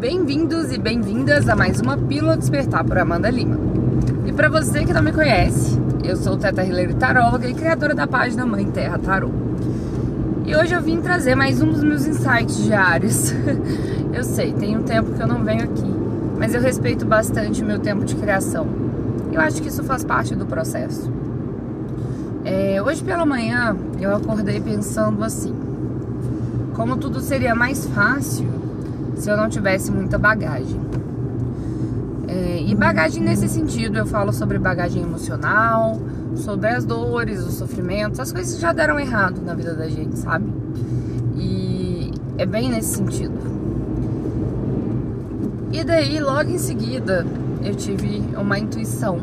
Bem-vindos e bem-vindas a mais uma Pílula Despertar por Amanda Lima. E para você que não me conhece, eu sou Teta Hillary Taróloga e criadora da página Mãe Terra Tarô. E hoje eu vim trazer mais um dos meus insights diários. eu sei, tem um tempo que eu não venho aqui, mas eu respeito bastante o meu tempo de criação. Eu acho que isso faz parte do processo. É, hoje pela manhã eu acordei pensando assim: como tudo seria mais fácil se eu não tivesse muita bagagem. É, e bagagem nesse sentido, eu falo sobre bagagem emocional, sobre as dores, os sofrimentos, as coisas que já deram errado na vida da gente, sabe? E é bem nesse sentido. E daí, logo em seguida, eu tive uma intuição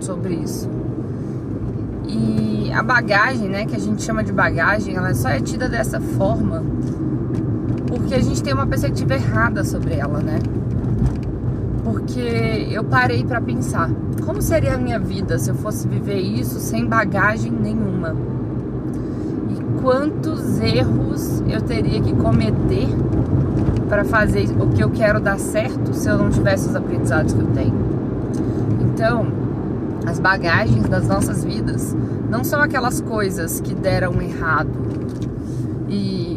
sobre isso. E a bagagem, né, que a gente chama de bagagem, ela só é tida dessa forma porque a gente tem uma perspectiva errada sobre ela, né? Porque eu parei para pensar, como seria a minha vida se eu fosse viver isso sem bagagem nenhuma? E quantos erros eu teria que cometer para fazer o que eu quero dar certo se eu não tivesse os aprendizados que eu tenho? Então, as bagagens das nossas vidas não são aquelas coisas que deram errado e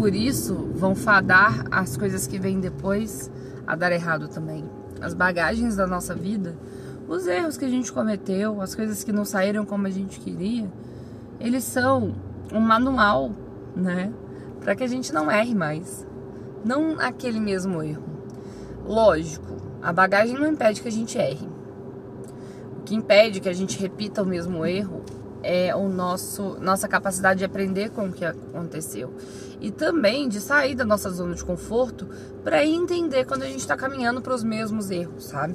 por isso vão fadar as coisas que vêm depois a dar errado também. As bagagens da nossa vida, os erros que a gente cometeu, as coisas que não saíram como a gente queria, eles são um manual, né? Para que a gente não erre mais. Não aquele mesmo erro. Lógico, a bagagem não impede que a gente erre que impede que a gente repita o mesmo erro é o nosso nossa capacidade de aprender com o que aconteceu e também de sair da nossa zona de conforto para entender quando a gente está caminhando para os mesmos erros, sabe?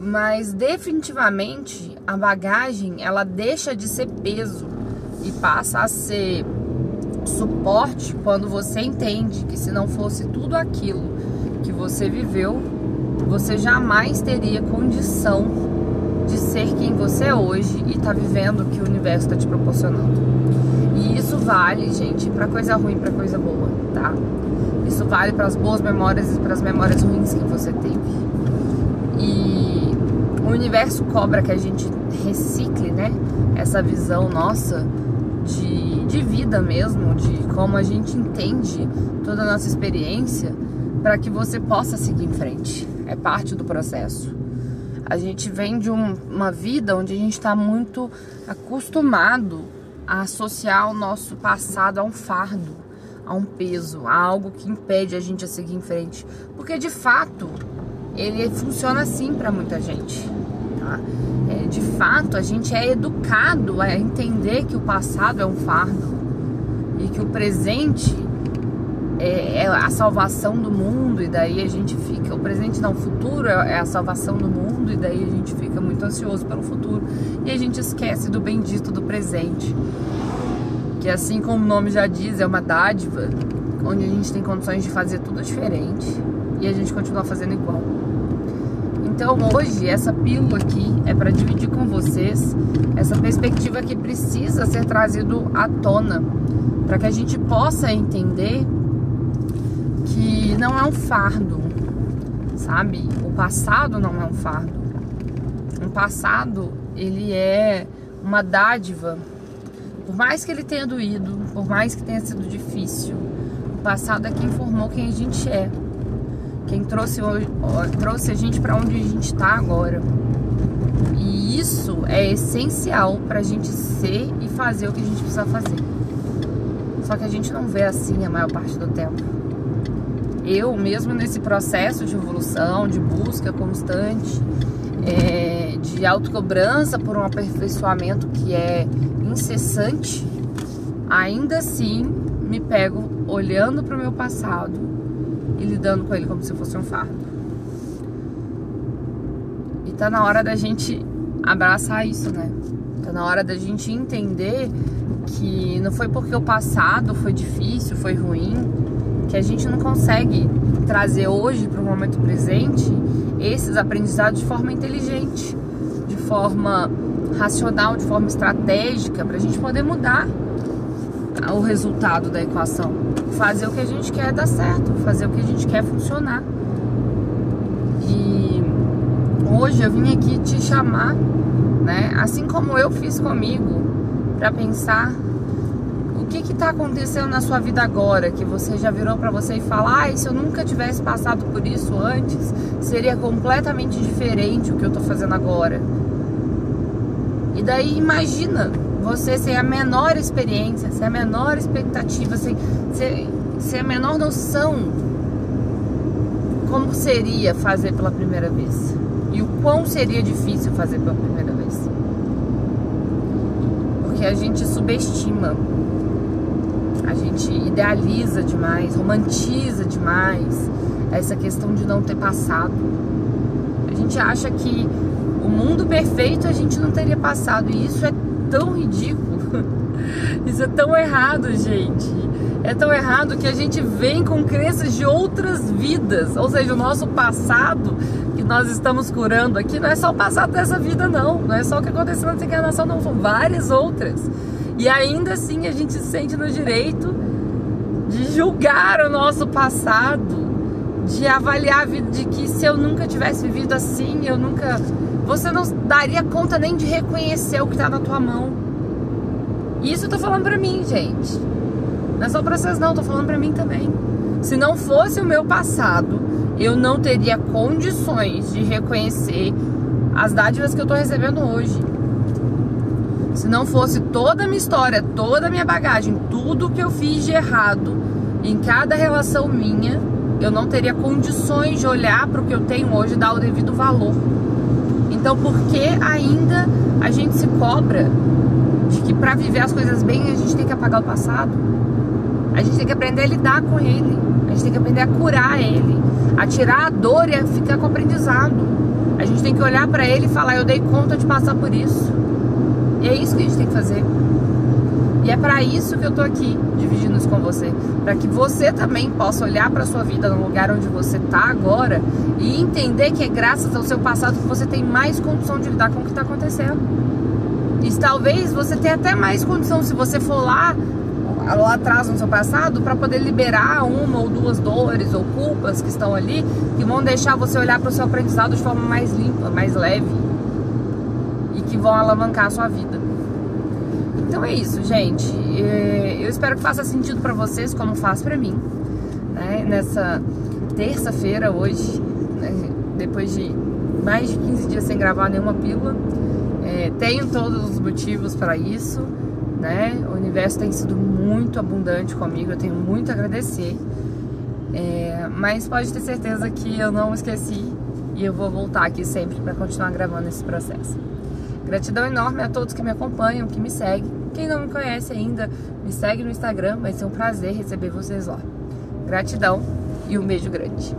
Mas definitivamente a bagagem ela deixa de ser peso e passa a ser suporte quando você entende que se não fosse tudo aquilo que você viveu, você jamais teria condição de ser quem você é hoje e tá vivendo o que o universo está te proporcionando. E isso vale, gente, para coisa ruim, para coisa boa, tá? Isso vale para as boas memórias e para as memórias ruins que você teve. E o universo cobra que a gente recicle, né? Essa visão nossa de, de vida mesmo, de como a gente entende toda a nossa experiência, para que você possa seguir em frente. É parte do processo. A gente vem de um, uma vida onde a gente está muito acostumado a associar o nosso passado a um fardo, a um peso, a algo que impede a gente a seguir em frente. Porque de fato ele funciona assim para muita gente. Tá? É, de fato, a gente é educado a entender que o passado é um fardo e que o presente é, é, a salvação do mundo e daí a gente fica, o presente não, o futuro é, é a salvação do mundo e daí a gente fica muito ansioso pelo futuro e a gente esquece do bendito do presente, que assim como o nome já diz, é uma dádiva onde a gente tem condições de fazer tudo diferente e a gente continua fazendo igual. Então hoje essa pílula aqui é para dividir com vocês essa perspectiva que precisa ser trazido à tona para que a gente possa entender que não é um fardo, sabe? O passado não é um fardo. O passado, ele é uma dádiva. Por mais que ele tenha doído, por mais que tenha sido difícil, o passado é quem formou quem a gente é. Quem trouxe, trouxe a gente para onde a gente está agora. E isso é essencial para a gente ser e fazer o que a gente precisa fazer. Só que a gente não vê assim a maior parte do tempo eu mesmo nesse processo de evolução, de busca constante, é, de autocobrança por um aperfeiçoamento que é incessante, ainda assim me pego olhando para o meu passado e lidando com ele como se fosse um fardo. E tá na hora da gente abraçar isso, né? Tá na hora da gente entender que não foi porque o passado foi difícil, foi ruim, que a gente não consegue trazer hoje para o momento presente esses aprendizados de forma inteligente, forma racional, de forma estratégica, para a gente poder mudar. o resultado da equação. Fazer o que a gente quer dar certo, fazer o que a gente quer funcionar. E hoje eu vim aqui te chamar, né? Assim como eu fiz comigo, para pensar o que está acontecendo na sua vida agora, que você já virou para você e fala, ah, se eu nunca tivesse passado por isso antes, seria completamente diferente o que eu estou fazendo agora. E daí imagina você sem a menor experiência, sem a menor expectativa, sem, sem, sem a menor noção como seria fazer pela primeira vez. E o quão seria difícil fazer pela primeira vez. Porque a gente subestima, a gente idealiza demais, romantiza demais essa questão de não ter passado. A gente acha que mundo perfeito a gente não teria passado. E isso é tão ridículo. Isso é tão errado, gente. É tão errado que a gente vem com crenças de outras vidas. Ou seja, o nosso passado que nós estamos curando aqui não é só o passado dessa vida, não. Não é só o que aconteceu nessa encarnação, não. São várias outras. E ainda assim a gente se sente no direito de julgar o nosso passado, de avaliar a vida, de que se eu nunca tivesse vivido assim, eu nunca você não daria conta nem de reconhecer o que está na tua mão. Isso eu tô falando pra mim, gente. Não é só pra vocês não, tô falando pra mim também. Se não fosse o meu passado, eu não teria condições de reconhecer as dádivas que eu tô recebendo hoje. Se não fosse toda a minha história, toda a minha bagagem, tudo que eu fiz de errado em cada relação minha, eu não teria condições de olhar para o que eu tenho hoje e dar o devido valor. Então, por que ainda a gente se cobra de que para viver as coisas bem a gente tem que apagar o passado? A gente tem que aprender a lidar com ele. A gente tem que aprender a curar ele, a tirar a dor e a ficar com o aprendizado. A gente tem que olhar para ele e falar: Eu dei conta de passar por isso. E é isso que a gente tem que fazer. E é para isso que eu tô aqui dividindo isso com você, para que você também possa olhar para sua vida no lugar onde você tá agora e entender que é graças ao seu passado que você tem mais condição de lidar com o que está acontecendo. E talvez você tenha até mais condição se você for lá lá atrás no seu passado para poder liberar uma ou duas dores ou culpas que estão ali que vão deixar você olhar para o seu aprendizado de forma mais limpa, mais leve e que vão alavancar a sua vida. Então é isso, gente. É, eu espero que faça sentido para vocês, como faz para mim. Né? Nessa terça-feira, hoje, né? depois de mais de 15 dias sem gravar nenhuma pílula, é, tenho todos os motivos para isso. Né? O universo tem sido muito abundante comigo, eu tenho muito a agradecer. É, mas pode ter certeza que eu não esqueci e eu vou voltar aqui sempre para continuar gravando esse processo. Gratidão enorme a todos que me acompanham, que me seguem. Quem não me conhece ainda, me segue no Instagram, vai ser um prazer receber vocês lá. Gratidão e um beijo grande.